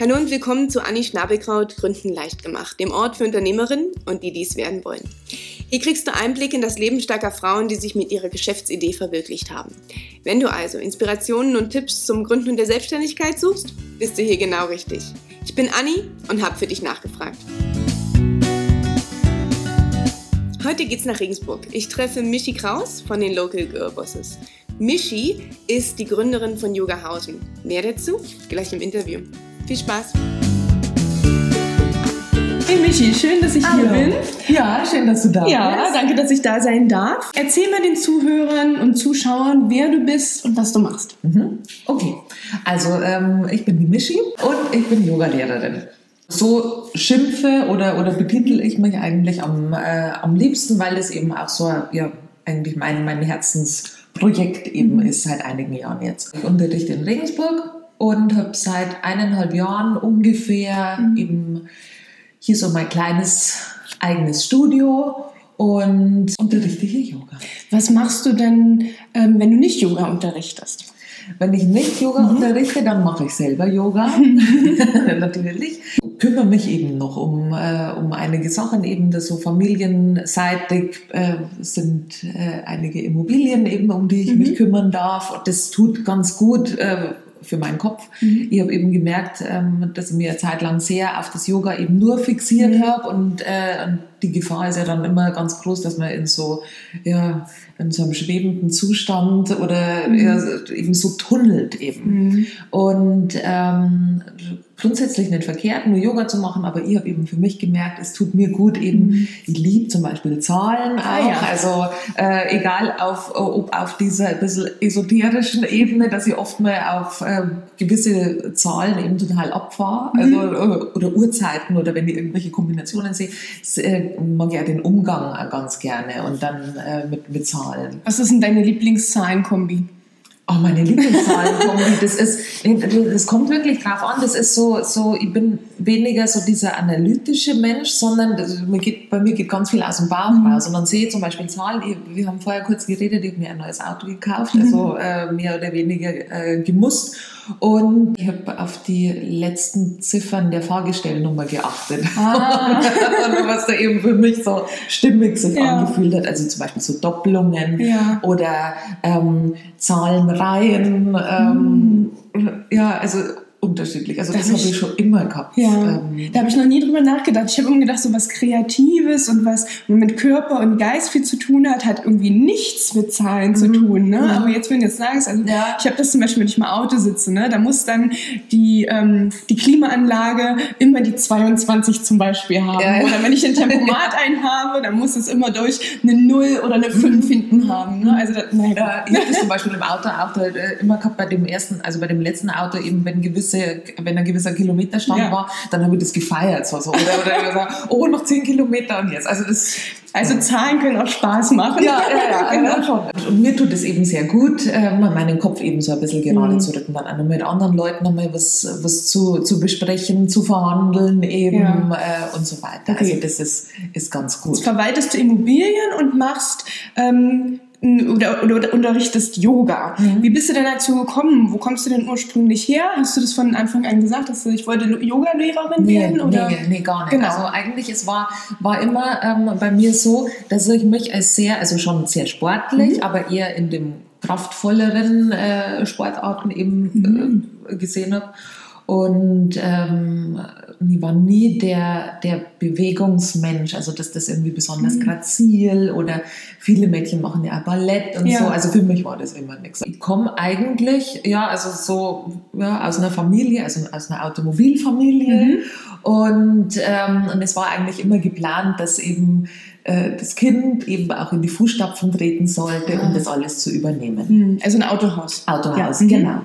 Hallo und willkommen zu Anni Schnabelkraut Gründen leicht gemacht, dem Ort für Unternehmerinnen und die dies werden wollen. Hier kriegst du Einblick in das Leben starker Frauen, die sich mit ihrer Geschäftsidee verwirklicht haben. Wenn du also Inspirationen und Tipps zum Gründen der Selbstständigkeit suchst, bist du hier genau richtig. Ich bin Anni und habe für dich nachgefragt. Heute geht's nach Regensburg. Ich treffe Michi Kraus von den Local Girl Bosses. Michi ist die Gründerin von Yoga Hausen. Mehr dazu gleich im Interview. Viel Spaß! Hey Michi, schön, dass ich Hallo. hier bin. Ja, schön, dass du da bist. Ja, danke, dass ich da sein darf. Erzähl mal den Zuhörern und Zuschauern, wer du bist und was du machst. Mhm. Okay, also ähm, ich bin die Michi und ich bin Yogalehrerin. So schimpfe oder, oder betitel ich mich eigentlich am, äh, am liebsten, weil das eben auch so ja, eigentlich mein, mein Herzensprojekt eben mhm. ist seit einigen Jahren jetzt. Ich unterrichte in Regensburg und habe seit eineinhalb Jahren ungefähr mhm. eben hier so mein kleines eigenes Studio und unterrichte hier Yoga. Was machst du denn, ähm, wenn du nicht Yoga unterrichtest? Wenn ich nicht Yoga mhm. unterrichte, dann mache ich selber Yoga, natürlich. Kümmere mich eben noch um, äh, um einige Sachen, eben das so familienseitig äh, sind äh, einige Immobilien eben, um die ich mhm. mich kümmern darf. Das tut ganz gut äh, für meinen Kopf. Mhm. Ich habe eben gemerkt, ähm, dass ich mir eine Zeit lang sehr auf das Yoga eben nur fixiert mhm. habe und, äh, und die Gefahr ist ja dann immer ganz groß, dass man in so, ja, in so einem schwebenden Zustand oder mhm. ja, eben so tunnelt eben. Mhm. Und ähm, grundsätzlich nicht verkehrt, nur Yoga zu machen, aber ich habe eben für mich gemerkt, es tut mir gut eben, mhm. ich liebe zum Beispiel Zahlen ah, auch, ja. also äh, egal auf, ob auf dieser ein bisschen esoterischen Ebene, dass ich oft mal auf äh, gewisse Zahlen eben total abfahre, also, mhm. oder, oder Uhrzeiten oder wenn ich irgendwelche Kombinationen sehe, äh, mag ja den Umgang ganz gerne und dann äh, mit, mit Zahlen. Was ist denn deine Lieblingszahlenkombi? Oh, meine Lieblingszahlenkombi, das ist, das kommt wirklich drauf an. Das ist so, so, ich bin weniger so dieser analytische Mensch, sondern das, mir geht, bei mir geht ganz viel aus dem Bauch mhm. raus. Und dann sehe ich zum Beispiel Zahlen, ich, wir haben vorher kurz geredet, ich habe mir ein neues Auto gekauft, also äh, mehr oder weniger äh, gemusst. Und ich habe auf die letzten Ziffern der Fahrgestellnummer geachtet. Ah. was da eben für mich so stimmig sich ja. angefühlt hat. Also zum Beispiel so Doppelungen ja. oder ähm, Zahlenreihen. Ähm, mhm. Ja, also unterschiedlich. Also das, das habe ich schon immer gehabt. Ja, ähm, da habe ich noch nie drüber nachgedacht. Ich habe immer gedacht, so was Kreatives und was mit Körper und Geist viel zu tun hat, hat irgendwie nichts mit Zahlen mhm. zu tun. Ne? Mhm. Aber jetzt, wenn du jetzt sagst, also ja. ich habe das zum Beispiel, wenn ich im Auto sitze, ne? da muss dann die, ähm, die Klimaanlage immer die 22 zum Beispiel haben. Ja. Oder wenn ich ein Tempomat einhabe, dann muss es immer durch eine 0 oder eine 5 mhm. hinten haben. Ne? Also das, nein. Ja, ich habe das zum Beispiel im Auto auch äh, immer gehabt bei dem ersten, also bei dem letzten Auto eben, wenn gewisse gewisse, wenn ein gewisser Kilometerstand ja. war, dann habe ich das gefeiert. So, so. Oder, oder gesagt, oh, noch zehn Kilometer und jetzt. Also, das, also Zahlen können auch Spaß machen. Ja, ja, ja, genau. schon. Und mir tut es eben sehr gut, ähm, meinen Kopf eben so ein bisschen gerade mhm. zu rücken, dann auch mit anderen Leuten nochmal was, was zu, zu besprechen, zu verhandeln eben ja. äh, und so weiter. Also okay. Also das ist, ist ganz gut. Jetzt verwaltest du Immobilien und machst ähm, oder, oder unterrichtest Yoga. Mhm. Wie bist du denn dazu gekommen? Wo kommst du denn ursprünglich her? Hast du das von Anfang an gesagt, dass du, ich wollte Yoga-Lehrerin nee, werden? Oder? Nee, nee, gar nicht. Genau. Also eigentlich, es war, war immer ähm, bei mir so, dass ich mich als sehr, also schon sehr sportlich, mhm. aber eher in dem kraftvolleren äh, Sportarten eben mhm. äh, gesehen habe. Und ähm, ich war nie der, der Bewegungsmensch, also dass das irgendwie besonders mhm. grazil oder viele Mädchen machen ja Ballett und ja. so. Also für mich war das immer nichts. Ich komme eigentlich, ja, also so ja, aus einer Familie, also aus einer Automobilfamilie. Mhm. Und, ähm, und es war eigentlich immer geplant, dass eben äh, das Kind eben auch in die Fußstapfen treten sollte, um ah. das alles zu übernehmen. Mhm. Also ein Autohaus. Autohaus, ja. genau.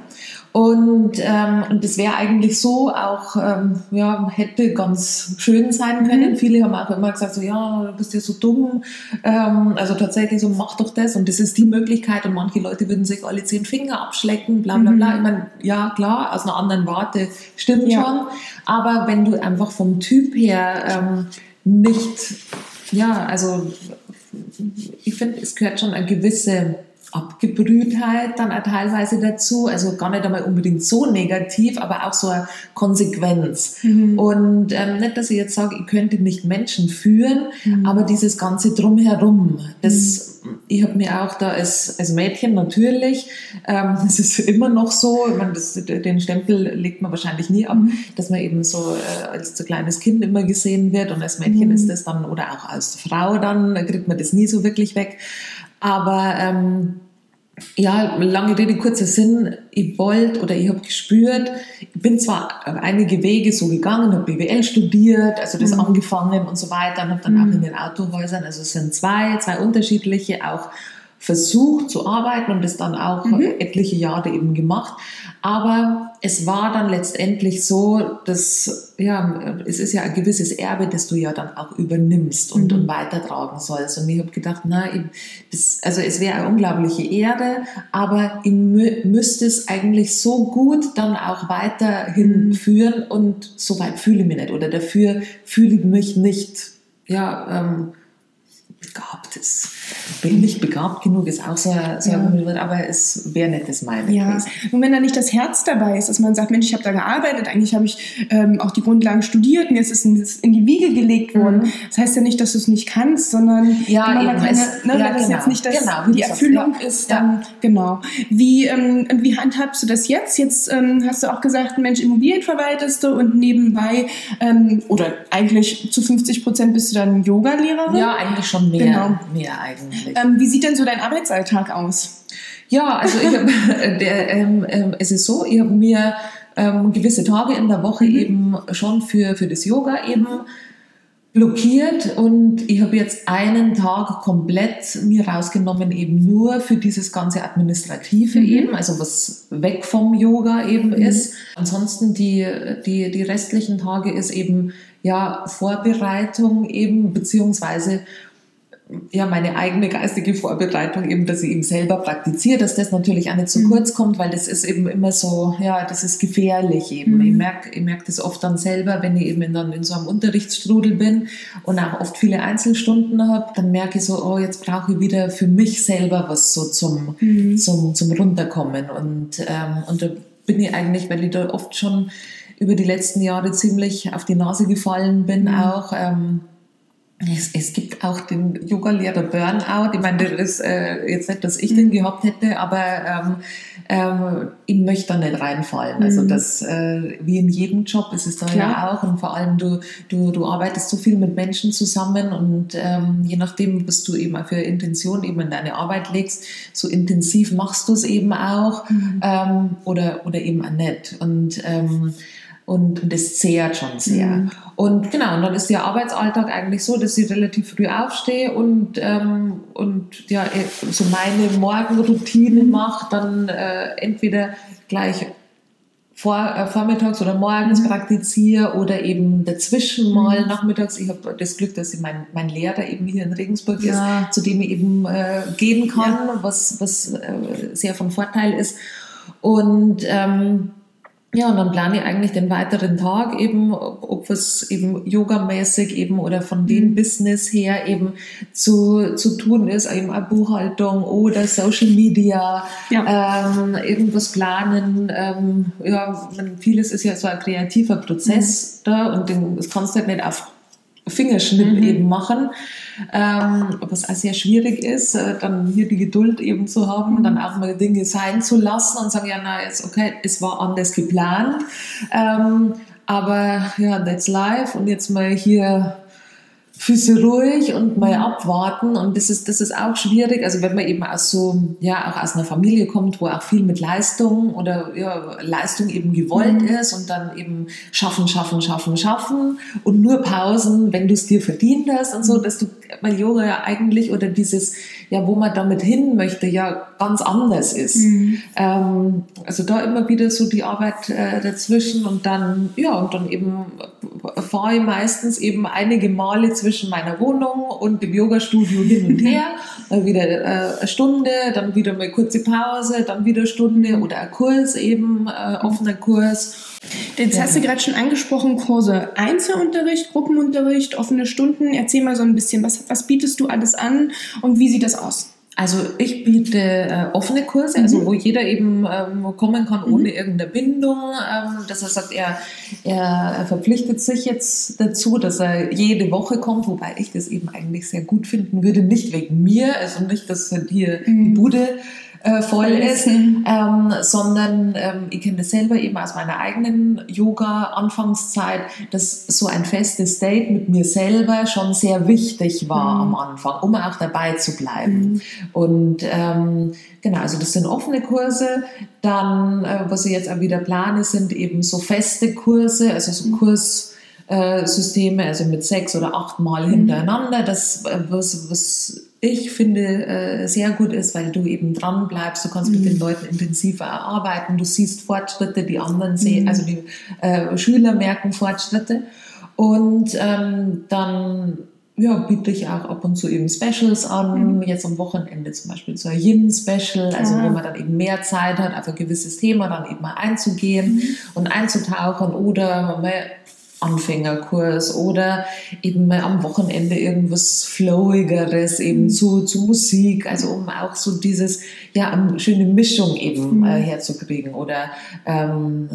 Und, ähm, und das wäre eigentlich so auch, ähm, ja, hätte ganz schön sein können. Mhm. Viele haben auch immer gesagt, so, ja, du bist ja so dumm. Ähm, also tatsächlich so, mach doch das. Und das ist die Möglichkeit. Und manche Leute würden sich alle zehn Finger abschlecken, bla, bla, bla. Mhm. Ich meine, ja, klar, aus einer anderen Warte stimmt ja. schon. Aber wenn du einfach vom Typ her ähm, nicht, ja, also ich finde, es gehört schon eine gewisse Abgebrühtheit dann auch teilweise dazu. Also gar nicht einmal unbedingt so negativ, aber auch so eine Konsequenz. Mhm. Und ähm, nicht, dass ich jetzt sage, ich könnte nicht Menschen führen, mhm. aber dieses ganze Drumherum, das, mhm. ich habe mir auch da als, als Mädchen natürlich, ähm, das ist immer noch so, ich meine, das, den Stempel legt man wahrscheinlich nie ab, mhm. dass man eben so äh, als so kleines Kind immer gesehen wird und als Mädchen mhm. ist das dann, oder auch als Frau dann, kriegt man das nie so wirklich weg. Aber ähm, ja, lange Rede, kurzer Sinn, ich wollte oder ich habe gespürt, ich bin zwar einige Wege so gegangen, habe BWL studiert, also das mhm. angefangen und so weiter, und habe dann mhm. auch in den Autohäusern, also es sind zwei, zwei unterschiedliche, auch versucht zu arbeiten und das dann auch mhm. etliche Jahre eben gemacht. Aber es war dann letztendlich so, dass, ja, es ist ja ein gewisses Erbe, das du ja dann auch übernimmst und, mhm. und weitertragen sollst. Und ich habe gedacht, na, das, also es wäre eine unglaubliche Ehre, aber ich müsste es eigentlich so gut dann auch weiterhin mhm. führen und so weit fühle ich mich nicht oder dafür fühle ich mich nicht, ja, ähm, begabt ist. Bin nicht begabt genug, ist auch sehr, sehr ja. aber es wäre nicht das meine. Ja, und wenn da nicht das Herz dabei ist, dass man sagt, Mensch, ich habe da gearbeitet, eigentlich habe ich ähm, auch die Grundlagen studiert und jetzt ist es in die Wiege gelegt worden. Mhm. Das heißt ja nicht, dass du es nicht kannst, sondern ja, wenn man keine, es, ne, ja, das genau. jetzt nicht das, genau, die Erfüllung ja. ist, dann genau. Wie, ähm, wie handhabst du das jetzt? Jetzt ähm, hast du auch gesagt, Mensch, Immobilien verwaltest du und nebenbei ähm, oder eigentlich zu 50 Prozent bist du dann Yoga-Lehrerin? Ja, eigentlich schon mehr, genau. mehr eigentlich. Ähm, wie sieht denn so dein Arbeitsalltag aus? Ja, also ich hab, der, ähm, ähm, es ist so, ich habe mir ähm, gewisse Tage in der Woche mhm. eben schon für, für das Yoga eben blockiert und ich habe jetzt einen Tag komplett mir rausgenommen eben nur für dieses ganze Administrative mhm. eben, also was weg vom Yoga eben mhm. ist. Ansonsten die, die, die restlichen Tage ist eben ja Vorbereitung eben, beziehungsweise ja, meine eigene geistige Vorbereitung eben, dass ich eben selber praktiziere, dass das natürlich auch nicht zu mhm. kurz kommt, weil das ist eben immer so, ja, das ist gefährlich eben. Mhm. Ich merke ich merk das oft dann selber, wenn ich eben dann in so einem Unterrichtsstrudel bin und auch oft viele Einzelstunden habe, dann merke ich so, oh, jetzt brauche ich wieder für mich selber was so zum, mhm. zum, zum Runterkommen. Und, ähm, und da bin ich eigentlich, weil ich da oft schon über die letzten Jahre ziemlich auf die Nase gefallen bin, mhm. auch, ähm, es, es, gibt auch den Yoga-Lehrer Burnout. Ich meine, das ist äh, jetzt nicht, dass ich den gehabt hätte, aber ähm, ähm, ich möchte da nicht reinfallen. Also mhm. das, äh, wie in jedem Job ist es da Klar. ja auch. Und vor allem, du, du, du arbeitest so viel mit Menschen zusammen und ähm, je nachdem, was du eben für Intention eben in deine Arbeit legst, so intensiv machst du es eben auch mhm. ähm, oder, oder eben auch nicht. Und ähm, und, und das zehrt schon sehr. Mhm. Und genau, und dann ist der Arbeitsalltag eigentlich so, dass ich relativ früh aufstehe und, ähm, und ja, so meine Morgenroutine mhm. mache, dann äh, entweder gleich vor, äh, vormittags oder morgens mhm. praktiziere oder eben dazwischen mal mhm. nachmittags. Ich habe das Glück, dass ich mein, mein Lehrer eben hier in Regensburg ja. ist, zu dem ich eben äh, gehen kann, ja. was, was äh, sehr von Vorteil ist. Und ähm, ja, und dann plane ich eigentlich den weiteren Tag eben, ob was eben yogamäßig eben oder von dem mhm. Business her eben zu, zu tun ist, eben eine Buchhaltung oder Social Media, ja. ähm, irgendwas planen. Ähm, ja, vieles ist ja so ein kreativer Prozess mhm. da und den, das kannst du halt nicht auf Fingerschnipp mhm. eben machen, ähm, was auch sehr schwierig ist, äh, dann hier die Geduld eben zu haben, mhm. dann auch mal Dinge sein zu lassen und sagen, ja, na, ist okay, es war anders geplant, ähm, aber ja, that's life und jetzt mal hier Füße ruhig und mal abwarten. Und das ist, das ist auch schwierig. Also wenn man eben aus so, ja, auch aus einer Familie kommt, wo auch viel mit Leistung oder ja, Leistung eben gewollt mhm. ist und dann eben schaffen, schaffen, schaffen, schaffen und nur Pausen, wenn du es dir verdient hast und so, mhm. dass du, weil Yoga ja eigentlich oder dieses, ja, wo man damit hin möchte, ja ganz anders ist. Mhm. Ähm, also da immer wieder so die Arbeit äh, dazwischen und dann, ja, und dann eben fahre ich meistens eben einige Male zwischen meiner Wohnung und dem Yogastudio hin und her. Dann wieder äh, eine Stunde, dann wieder mal kurze Pause, dann wieder eine Stunde oder ein Kurs eben, äh, offener Kurs. Jetzt ja. hast du gerade schon angesprochen, Kurse. Einzelunterricht, Gruppenunterricht, offene Stunden. Erzähl mal so ein bisschen, was, was bietest du alles an und wie sieht das aus? also ich biete äh, offene Kurse, also mhm. wo jeder eben ähm, kommen kann ohne mhm. irgendeine Bindung, ähm, dass er sagt, er, er verpflichtet sich jetzt dazu, dass er jede Woche kommt, wobei ich das eben eigentlich sehr gut finden würde, nicht wegen mir, also nicht, dass hier mhm. die Bude äh, voll ist, ähm, sondern ähm, ich kenne das selber eben aus meiner eigenen Yoga-Anfangszeit, dass so ein festes Date mit mir selber schon sehr wichtig war mhm. am Anfang, um auch dabei zu bleiben. Mhm. Und ähm, genau, also das sind offene Kurse. Dann, äh, was ich jetzt auch wieder plane, sind eben so feste Kurse, also so mhm. Kurs Systeme, also mit sechs oder acht Mal mhm. hintereinander. Das, äh, was, was ich finde äh, sehr gut ist, weil du eben dran bleibst, du kannst mhm. mit den Leuten intensiver arbeiten, du siehst Fortschritte, die anderen sehen, mhm. also die äh, Schüler merken Fortschritte. Und ähm, dann ja, biete ich auch ab und zu eben Specials an. Mhm. Jetzt am Wochenende zum Beispiel so ein Yin-Special, also wo man dann eben mehr Zeit hat, auf ein gewisses Thema dann eben mal einzugehen mhm. und einzutauchen oder man Anfängerkurs oder eben mal am Wochenende irgendwas Flowigeres eben mhm. zu, zu Musik, also um auch so dieses, ja, eine schöne Mischung eben äh, herzukriegen oder ähm,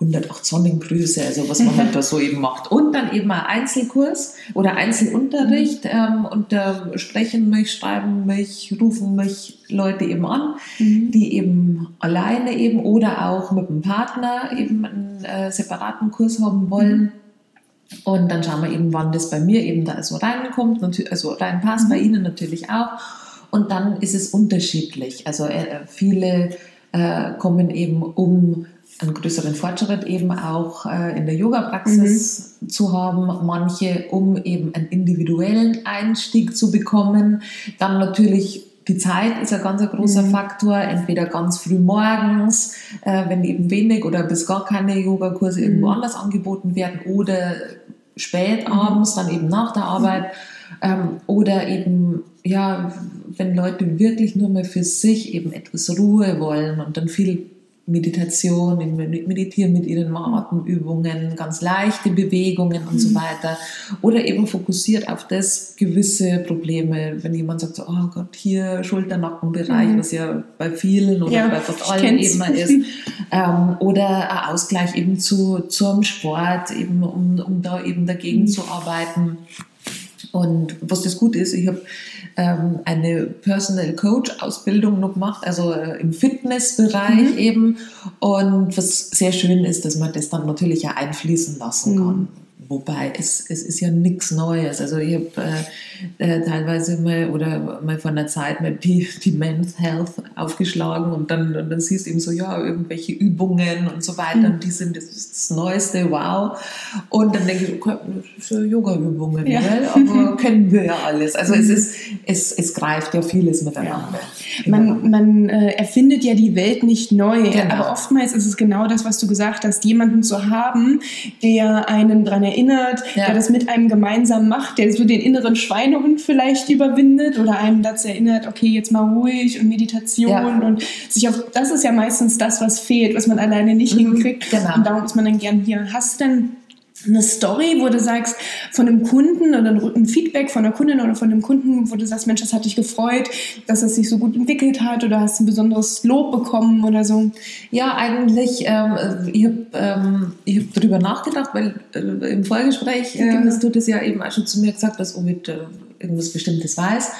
108 Sonnengrüße, also was man halt da so eben macht. Und dann eben ein Einzelkurs oder Einzelunterricht mhm. ähm, und da sprechen mich, schreiben mich, rufen mich Leute eben an, mhm. die eben alleine eben oder auch mit einem Partner eben einen äh, separaten Kurs haben wollen. Und dann schauen wir eben, wann das bei mir eben da so reinkommt, also reinpasst, bei mhm. Ihnen natürlich auch. Und dann ist es unterschiedlich. Also äh, viele äh, kommen eben, um einen größeren Fortschritt eben auch äh, in der Yoga-Praxis mhm. zu haben, manche, um eben einen individuellen Einstieg zu bekommen. Dann natürlich die Zeit ist ein ganz großer mhm. Faktor, entweder ganz früh morgens, äh, wenn eben wenig oder bis gar keine Yogakurse mhm. irgendwo anders angeboten werden oder spät abends, dann eben nach der Arbeit. Ähm, oder eben, ja, wenn Leute wirklich nur mehr für sich eben etwas Ruhe wollen und dann viel Meditation, meditieren mit ihren Atemübungen, ganz leichte Bewegungen und so mhm. weiter. Oder eben fokussiert auf das gewisse Probleme, wenn jemand sagt, so, oh Gott, hier Schulter-Nackenbereich, mhm. was ja bei vielen oder ja, bei fast allen eben ist. ähm, oder ein Ausgleich eben zu, zum Sport, eben um, um da eben dagegen mhm. zu arbeiten. Und was das gut ist, ich habe ähm, eine Personal Coach Ausbildung noch gemacht, also äh, im Fitnessbereich mhm. eben. Und was sehr schön ist, dass man das dann natürlich ja einfließen lassen kann. Mhm. Wobei es, es ist ja nichts Neues. Also ich habe äh, äh, teilweise mal oder mal von der Zeit mal die, die Men's Health aufgeschlagen und dann, und dann siehst du eben so, ja, irgendwelche Übungen und so weiter mhm. und die sind das, das, Neueste, wow. Und dann denke ich, okay, das Yoga-Übungen, ja. aber kennen wir ja alles. Also es ist, es, es greift ja vieles miteinander. Ja. Man, man äh, erfindet ja die Welt nicht neu, genau. aber oftmals ist es genau das, was du gesagt hast, jemanden zu haben, der einen daran erinnert, erinnert, ja. der das mit einem gemeinsam macht, der so den inneren Schweinehund vielleicht überwindet oder einem dazu erinnert, okay, jetzt mal ruhig und Meditation ja. und sich auf, das ist ja meistens das, was fehlt, was man alleine nicht mhm, hinkriegt. Genau. Und darum ist man dann gern hier. Hast du denn eine Story, wo du sagst, von einem Kunden oder ein Feedback von einer Kundin oder von einem Kunden, wo du sagst, Mensch, das hat dich gefreut, dass es sich so gut entwickelt hat oder hast ein besonderes Lob bekommen oder so? Ja, eigentlich, ähm, ich habe ähm, hab darüber nachgedacht, weil äh, im Vorgespräch ja. hast du das ja eben auch schon zu mir gesagt, dass Ovid äh, irgendwas Bestimmtes weiß.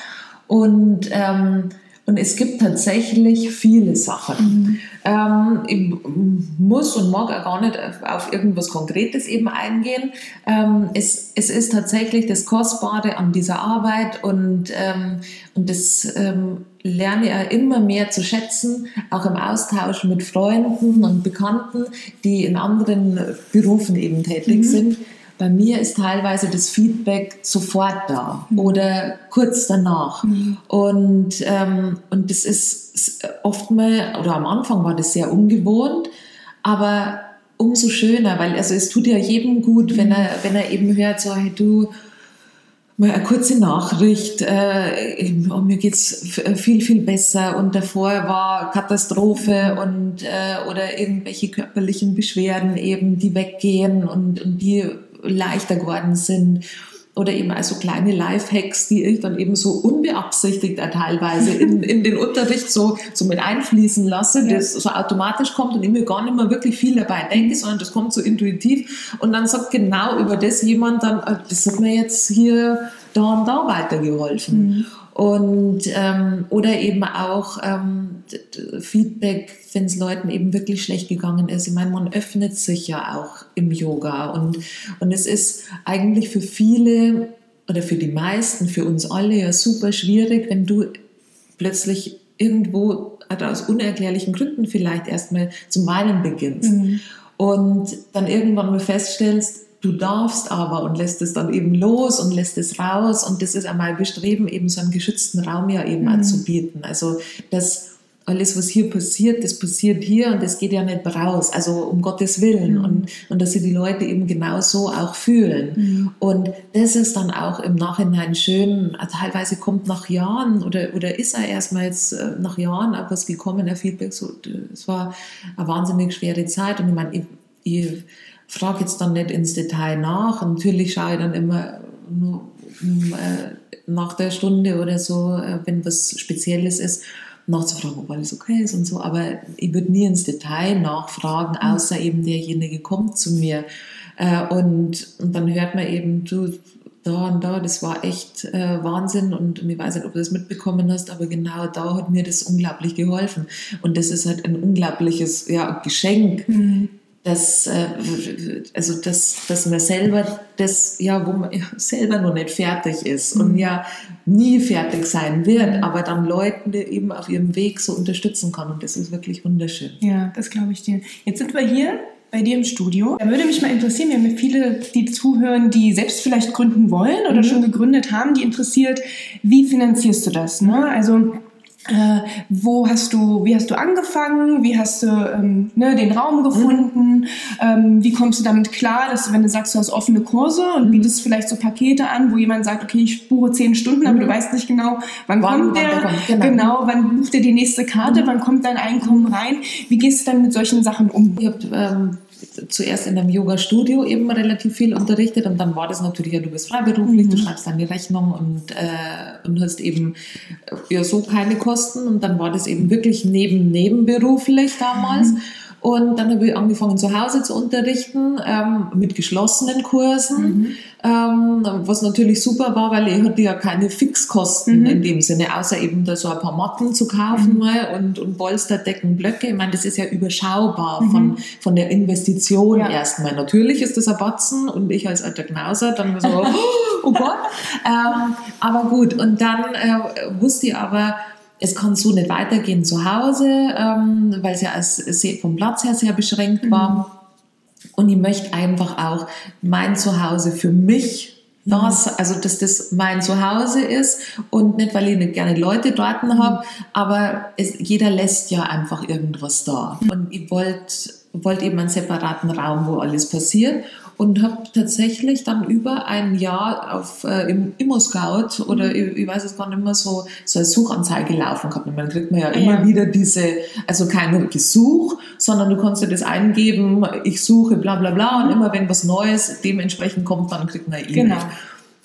Und ähm, und es gibt tatsächlich viele Sachen. Mhm. Ähm, ich muss und mag auch gar nicht auf irgendwas Konkretes eben eingehen. Ähm, es, es ist tatsächlich das Kostbare an dieser Arbeit und, ähm, und das ähm, lerne ich immer mehr zu schätzen, auch im Austausch mit Freunden und Bekannten, die in anderen Berufen eben tätig mhm. sind bei mir ist teilweise das Feedback sofort da mhm. oder kurz danach. Mhm. Und, ähm, und das ist oft mal, oder am Anfang war das sehr ungewohnt, aber umso schöner, weil also es tut ja jedem gut, wenn er, wenn er eben hört, so, hey, du, mal eine kurze Nachricht, äh, oh, mir geht's viel, viel besser und davor war Katastrophe und, äh, oder irgendwelche körperlichen Beschwerden eben, die weggehen und, und die leichter geworden sind. oder eben also kleine Lifehacks, die ich dann eben so unbeabsichtigt teilweise in, in den Unterricht so, so mit einfließen lasse, ja. das so automatisch kommt und ich mir gar nicht mehr wirklich viel dabei denke, sondern das kommt so intuitiv und dann sagt genau über das jemand dann, äh, das hat mir jetzt hier da und da weitergeholfen. Mhm. Und, ähm, oder eben auch ähm, Feedback, wenn es Leuten eben wirklich schlecht gegangen ist. Ich meine, man öffnet sich ja auch im Yoga. Und, und es ist eigentlich für viele oder für die meisten, für uns alle ja super schwierig, wenn du plötzlich irgendwo aus unerklärlichen Gründen vielleicht erstmal zum Weinen beginnst. Mhm. Und dann irgendwann mal feststellst, du darfst aber und lässt es dann eben los und lässt es raus. Und das ist einmal Bestreben, eben so einen geschützten Raum ja eben mhm. anzubieten. Also das alles, was hier passiert, das passiert hier und das geht ja nicht raus. Also um Gottes Willen. Mhm. Und, und dass sie die Leute eben genau so auch fühlen. Mhm. Und das ist dann auch im Nachhinein schön. Teilweise kommt nach Jahren oder, oder ist er erstmal jetzt äh, nach Jahren auch was gekommen, ein Feedback. So, es war eine wahnsinnig schwere Zeit. Und ich meine, ich, ich frage jetzt dann nicht ins Detail nach. Natürlich schaue ich dann immer nur äh, nach der Stunde oder so, äh, wenn was Spezielles ist, nachzufragen, ob alles okay ist und so. Aber ich würde nie ins Detail nachfragen, mhm. außer eben derjenige kommt zu mir. Äh, und, und dann hört man eben, du, da und da, das war echt äh, Wahnsinn und, und ich weiß nicht, ob du das mitbekommen hast, aber genau da hat mir das unglaublich geholfen. Und das ist halt ein unglaubliches ja, Geschenk, mhm dass, äh, also dass, dass man selber das, ja, wo man selber noch nicht fertig ist mhm. und ja nie fertig sein wird, aber dann Leuten eben auf ihrem Weg so unterstützen kann und das ist wirklich wunderschön. Ja, das glaube ich dir. Jetzt sind wir hier bei dir im Studio. Da würde mich mal interessieren, wir haben ja viele, die zuhören, die selbst vielleicht gründen wollen oder mhm. schon gegründet haben, die interessiert, wie finanzierst du das? Ne? Also äh, wo hast du, wie hast du angefangen? Wie hast du ähm, ne, den Raum gefunden? Mhm. Ähm, wie kommst du damit klar, dass du, wenn du sagst, du hast offene Kurse und mhm. bietest vielleicht so Pakete an, wo jemand sagt, okay, ich buche zehn Stunden, aber mhm. du weißt nicht genau, wann, wann kommt der, kommt, genau. genau. wann bucht er die nächste Karte, mhm. wann kommt dein Einkommen rein? Wie gehst du dann mit solchen Sachen um? Ich hab, ähm zuerst in einem Yoga-Studio eben relativ viel unterrichtet und dann war das natürlich, ja, du bist freiberuflich, mhm. du schreibst deine Rechnung und, äh, und hast eben äh, ja so keine Kosten und dann war das eben wirklich neben nebenberuflich damals. Mhm. Und dann habe ich angefangen zu Hause zu unterrichten ähm, mit geschlossenen Kursen, mhm. ähm, was natürlich super war, weil ich hatte ja keine Fixkosten mhm. in dem Sinne, außer eben da so ein paar Matten zu kaufen mhm. mal und, und Blöcke. Ich meine, das ist ja überschaubar von, mhm. von der Investition ja. erstmal. Natürlich ist das ein Batzen und ich als alter Knauser dann so, oh Gott. Ähm, aber gut, und dann äh, wusste ich aber, es kann so nicht weitergehen zu Hause, ähm, weil es ja als, vom Platz her sehr beschränkt mhm. war. Und ich möchte einfach auch mein Zuhause für mich das, mhm. also dass das mein Zuhause ist und nicht, weil ich nicht gerne Leute dort mhm. habe, aber es, jeder lässt ja einfach irgendwas da. Mhm. Und ich wollte wollt eben einen separaten Raum, wo alles passiert und habe tatsächlich dann über ein Jahr auf äh, im Immo-Scout oder mhm. ich, ich, weiß es gar nicht mehr so, so eine Suchanzeige laufen gehabt. Und dann kriegt man ja immer ja. wieder diese, also kein Gesuch, sondern du kannst ja das eingeben, ich suche bla bla bla und mhm. immer wenn was Neues dementsprechend kommt, dann kriegt man E-Mail. Genau.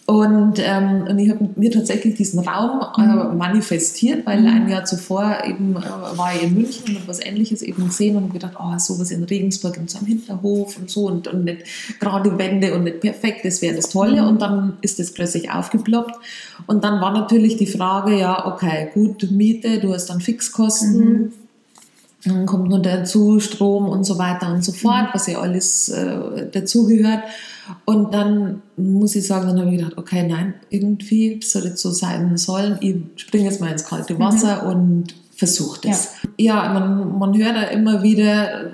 Und, ähm, und ich habe mir tatsächlich diesen Raum äh, mhm. manifestiert, weil mhm. ein Jahr zuvor eben äh, war ich in München und habe was Ähnliches eben gesehen und gedacht, oh, sowas in Regensburg in so einem Hinterhof und so und, und nicht gerade Wände und nicht perfekt, das wäre das Tolle. Mhm. Und dann ist das plötzlich aufgeploppt. Und dann war natürlich die Frage, ja, okay, gut, Miete, du hast dann Fixkosten. Mhm. Dann kommt nur dazu Strom und so weiter und so fort, mhm. was ja alles äh, dazugehört. Und dann muss ich sagen, dann habe ich gedacht, okay, nein, irgendwie soll es so sein sollen. Ich springe jetzt mal ins kalte mhm. Wasser mhm. und versuche das. Ja, ja man, man hört da immer wieder,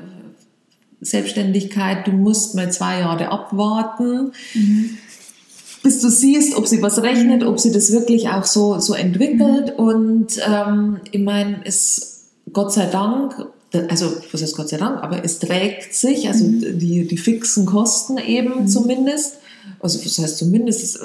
Selbstständigkeit, du musst mal zwei Jahre abwarten. Mhm. Bis du siehst, ob sie was rechnet, ob sie das wirklich auch so, so entwickelt. Mhm. Und ähm, ich meine, es Gott sei Dank also was heißt Gott sei Dank, aber es trägt sich, also mhm. die, die fixen Kosten eben mhm. zumindest, also was heißt zumindest,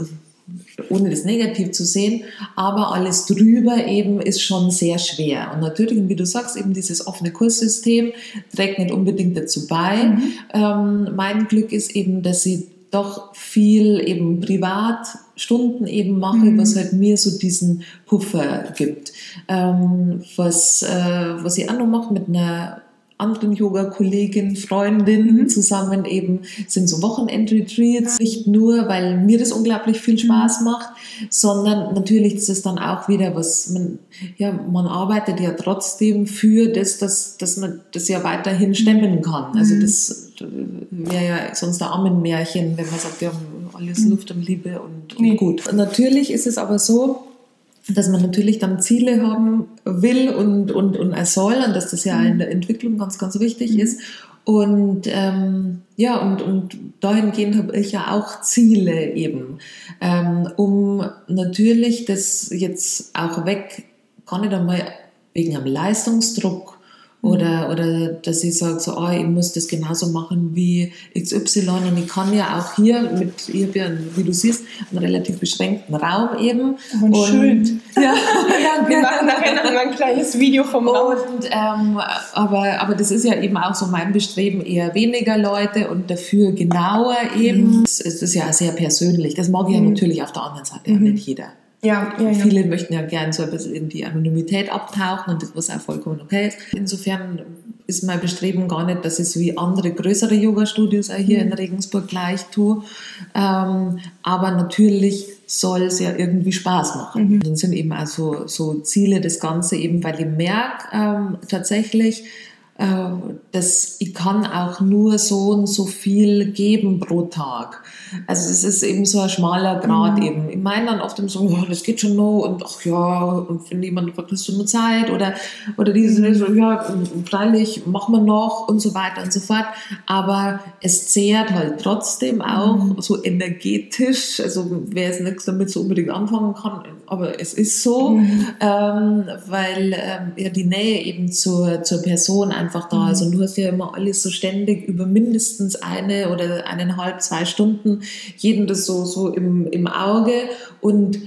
ohne das negativ zu sehen, aber alles drüber eben ist schon sehr schwer. Und natürlich, wie du sagst, eben dieses offene Kurssystem trägt nicht unbedingt dazu bei. Mhm. Ähm, mein Glück ist eben, dass ich doch viel eben Privatstunden eben mache, mhm. was halt mir so diesen Puffer gibt. Ähm, was, äh, was ich auch noch mache mit einer anderen Yoga-Kollegin, Freundin mhm. zusammen eben sind so Wochenend-Retreats. Nicht nur, weil mir das unglaublich viel Spaß mhm. macht, sondern natürlich ist es dann auch wieder was, man, ja, man arbeitet ja trotzdem für das, dass, dass man das ja weiterhin stemmen kann. Also mhm. das wäre ja sonst ein Armenmärchen, wenn man sagt, ja, alles mhm. Luft und Liebe und, und nee. gut. Und natürlich ist es aber so, dass man natürlich dann Ziele haben will und, und, und er soll und dass das ja mhm. in der Entwicklung ganz, ganz wichtig mhm. ist. Und ähm, ja, und, und dahingehend habe ich ja auch Ziele eben, ähm, um natürlich das jetzt auch weg, gar nicht einmal wegen einem Leistungsdruck oder, oder dass ich sage, so, oh, ich muss das genauso machen wie XY und ich kann ja auch hier mit, ich habe ja, wie du siehst, einen relativ beschränkten Raum eben. Und, und schön. Ja, ja, wir machen nachher ein kleines Video vom Raum. Und, ähm, aber, aber das ist ja eben auch so mein Bestreben, eher weniger Leute und dafür genauer eben. Mhm. Es ist ja sehr persönlich. Das mag ja mhm. natürlich auf der anderen Seite mhm. nicht jeder. Ja, ja, Viele ja. möchten ja gern so ein bisschen in die Anonymität abtauchen und das was auch vollkommen okay ist. Insofern ist mein Bestreben gar nicht, dass ich es wie andere größere Yoga-Studios auch hier mhm. in Regensburg gleich tue. Ähm, aber natürlich soll es ja irgendwie Spaß machen. Mhm. Dann sind eben auch so, so Ziele das Ganze eben, weil ich merke ähm, tatsächlich, äh, dass ich kann auch nur so und so viel geben pro Tag. Also es ist eben so ein schmaler Grad mhm. eben. Ich meine dann oft so, ja, das geht schon noch und ach ja, und wenn jemand fragt, hast du nur Zeit oder, oder diese, mhm. ja, freilich, machen wir noch und so weiter und so fort. Aber es zehrt halt trotzdem auch mhm. so energetisch, also wer es nichts damit so unbedingt anfangen kann, aber es ist so, mhm. ähm, weil ähm, ja die Nähe eben zur, zur Person einfach da ist. Und du hast ja immer alles so ständig über mindestens eine oder eineinhalb, zwei Stunden jeden das so, so im, im Auge und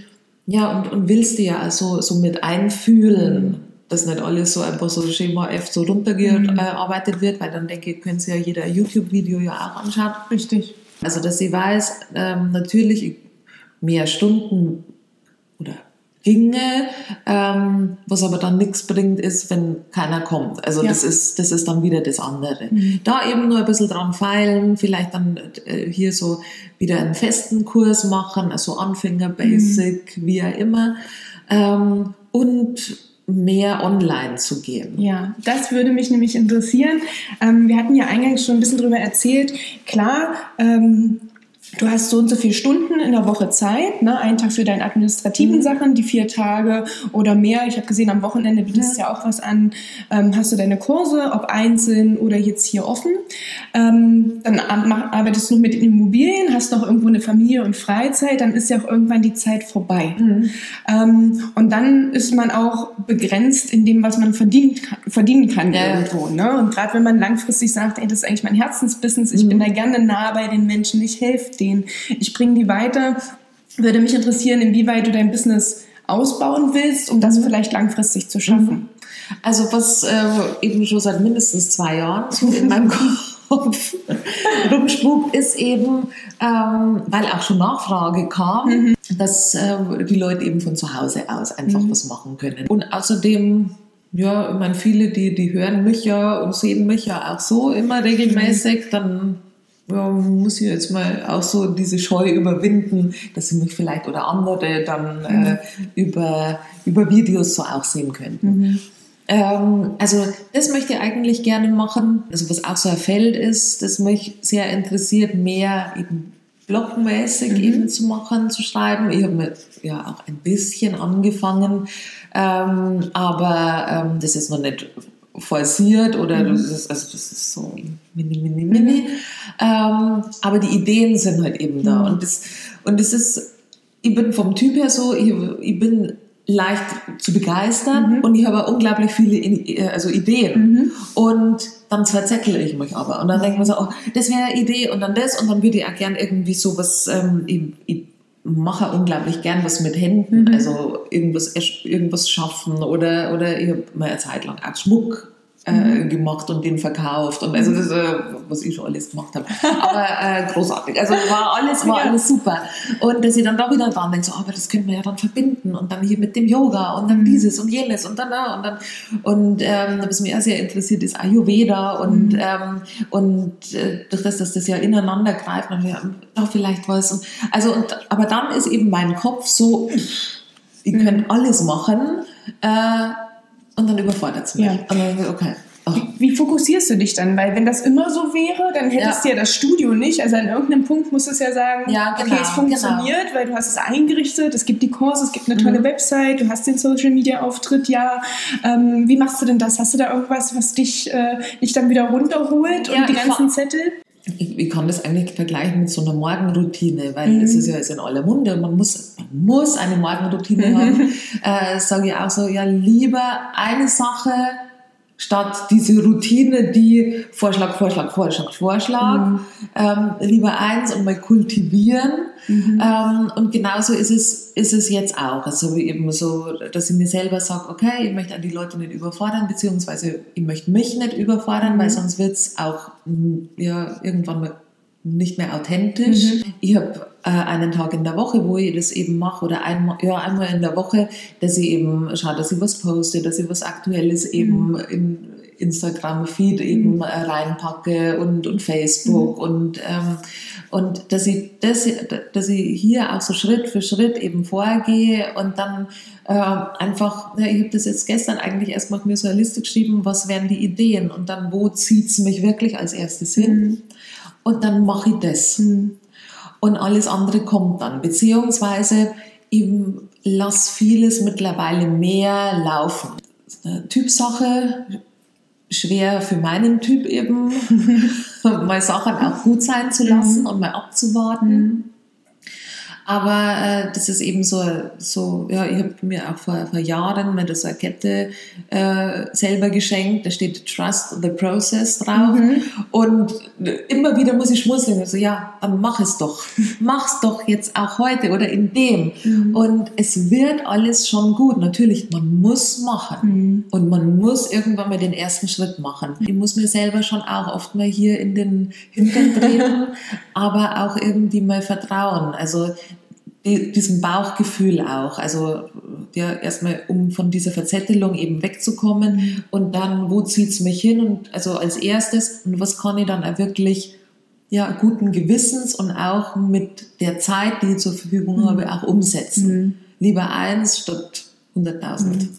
ja, und, und willst dir ja also so mit einfühlen, mhm. dass nicht alles so einfach so Schema F so runtergearbeitet mhm. wird, weil dann denke ich, können Sie ja jeder YouTube-Video ja auch anschauen. Richtig. Also, dass sie weiß, ähm, natürlich mehr Stunden ginge, ähm, was aber dann nichts bringt, ist, wenn keiner kommt. Also ja. das ist das ist dann wieder das andere. Mhm. Da eben nur ein bisschen dran feilen, vielleicht dann äh, hier so wieder einen festen Kurs machen, also Anfänger, Basic, mhm. wie auch immer, ähm, und mehr online zu gehen. Ja, das würde mich nämlich interessieren. Ähm, wir hatten ja eingangs schon ein bisschen drüber erzählt. Klar, ähm, du hast so und so viele Stunden in der Woche Zeit, ne? einen Tag für deine administrativen mhm. Sachen, die vier Tage oder mehr. Ich habe gesehen, am Wochenende bietest ja. ja auch was an. Ähm, hast du deine Kurse, ob einzeln oder jetzt hier offen. Ähm, dann arbeitest du noch mit Immobilien, hast noch irgendwo eine Familie und Freizeit, dann ist ja auch irgendwann die Zeit vorbei. Mhm. Ähm, und dann ist man auch begrenzt in dem, was man verdient, verdienen kann ja. irgendwo. Ne? Und gerade wenn man langfristig sagt, ey, das ist eigentlich mein Herzensbusiness, ich mhm. bin da gerne nah bei den Menschen, ich helfe denen, ich bringe die weiter. Würde mich interessieren, inwieweit du dein Business ausbauen willst, um das mhm. vielleicht langfristig zu schaffen. Mhm. Also was äh, eben schon seit mindestens zwei Jahren in meinem Kopf rumspukt, ist eben, ähm, weil auch schon Nachfrage kam, mhm. dass äh, die Leute eben von zu Hause aus einfach mhm. was machen können. Und außerdem ja, ich meine, viele, die, die hören mich ja und sehen mich ja auch so immer regelmäßig, dann ja, muss ich jetzt mal auch so diese Scheu überwinden, dass sie mich vielleicht oder andere dann äh, mhm. äh, über, über Videos so auch sehen könnten. Mhm. Ähm, also das möchte ich eigentlich gerne machen. Also was auch so ein Feld ist, das mich sehr interessiert, mehr eben blogmäßig mhm. eben zu machen, zu schreiben. Ich habe mir ja auch ein bisschen angefangen, ähm, aber ähm, das ist noch nicht forciert oder mhm. das, ist, also das ist so mini, mini, mini. Ähm, aber die Ideen sind halt eben da. Mhm. Und, das, und das ist, ich bin vom Typ her so, ich, ich bin leicht zu begeistern mhm. und ich habe unglaublich viele äh, also Ideen. Mhm. Und dann zerzettle ich mich aber. Und dann denke ich mir so, oh, das wäre eine Idee und dann das und dann würde ich auch gern irgendwie sowas, ähm, mache unglaublich gern was mit Händen, mhm. also irgendwas, irgendwas schaffen oder, oder ich habe mal eine Zeit lang auch Schmuck äh, mhm. gemacht und den verkauft und also das, äh, was ich schon alles gemacht habe. Aber äh, großartig. Also war alles, war alles super. Und dass ich dann da wieder dran denke, so, aber das können wir ja dann verbinden und dann hier mit dem Yoga und dann mhm. dieses und jenes und dann da und dann und ähm, was mich auch sehr interessiert ist Ayurveda und mhm. ähm, und äh, durch das, dass das ja ineinander greift, wir da vielleicht was. Und, also und aber dann ist eben mein Kopf so, ihr könnt mhm. alles machen. Äh, und dann überfordert es mich. Ja. Und dann, okay. Oh. Wie, wie, fokussierst du dich dann? Weil wenn das immer so wäre, dann hättest ja. du ja das Studio nicht. Also an irgendeinem Punkt musst du es ja sagen, ja, genau, okay, es funktioniert, genau. weil du hast es eingerichtet, es gibt die Kurse, es gibt eine tolle mhm. Website, du hast den Social Media Auftritt, ja. Ähm, wie machst du denn das? Hast du da irgendwas, was dich, äh, dich dann wieder runterholt und die ganzen Zettel? Ich, ich, kann das eigentlich vergleichen mit so einer Morgenroutine, weil mhm. es ist ja ist in aller Munde und man muss, man muss eine Morgenroutine haben. Äh, Sage ich auch so, ja, lieber eine Sache statt diese Routine, die Vorschlag, Vorschlag, Vorschlag, Vorschlag, mhm. ähm, lieber eins und mal kultivieren. Mhm. Ähm, und genauso ist es, ist es jetzt auch. Also eben so, dass ich mir selber sage, okay, ich möchte die Leute nicht überfordern, beziehungsweise ich möchte mich nicht überfordern, mhm. weil sonst wird es auch ja, irgendwann mal nicht mehr authentisch. Mhm. Ich habe einen Tag in der Woche, wo ich das eben mache oder einmal, ja, einmal in der Woche, dass ich eben schaue, dass ich was poste, dass ich was Aktuelles eben mhm. in Instagram-Feed eben mhm. reinpacke und, und Facebook mhm. und, ähm, und dass ich, dass, dass ich hier auch so Schritt für Schritt eben vorgehe und dann äh, einfach, ja, ich habe das jetzt gestern eigentlich erstmal mir so eine Liste geschrieben, was wären die Ideen und dann wo zieht es mich wirklich als erstes hin mhm. und dann mache ich das. Mhm und alles andere kommt dann. Beziehungsweise ich lasse vieles mittlerweile mehr laufen. Typsache, schwer für meinen Typ eben, mal Sachen auch gut sein zu lassen mhm. und mal abzuwarten. Aber äh, das ist eben so, so ja, ich habe mir auch vor, vor Jahren mir das eine Kette äh, selber geschenkt, da steht Trust the Process drauf. Mhm. Und immer wieder muss ich schmunzeln. Also ja, dann mach es doch. Mach's doch jetzt auch heute oder in dem. Mhm. Und es wird alles schon gut. Natürlich, man muss machen. Mhm. Und man muss irgendwann mal den ersten Schritt machen. Ich muss mir selber schon auch oft mal hier in den Hintern drehen, aber auch irgendwie mal vertrauen. Also diesem Bauchgefühl auch. Also ja, erstmal, um von dieser Verzettelung eben wegzukommen mhm. und dann, wo zieht es mich hin? Und also als erstes, und was kann ich dann auch wirklich ja, guten Gewissens und auch mit der Zeit, die ich zur Verfügung mhm. habe, auch umsetzen. Mhm. Lieber eins statt 100.000. Mhm.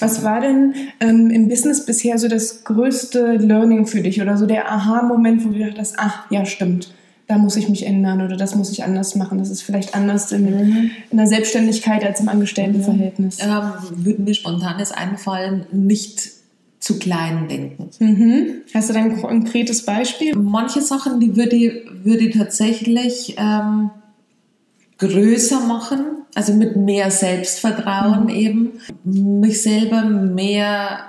Was war denn ähm, im Business bisher so das größte Learning für dich oder so der Aha-Moment, wo du dachtest, ach, ja, stimmt da muss ich mich ändern oder das muss ich anders machen. Das ist vielleicht anders in, mhm. in der Selbstständigkeit als im Angestelltenverhältnis. Mhm. Ähm, würde mir spontanes einfallen, nicht zu klein denken. Mhm. Hast du da ein konkretes Beispiel? Manche Sachen, die würde ich, würde ich tatsächlich ähm, größer machen, also mit mehr Selbstvertrauen mhm. eben, mich selber mehr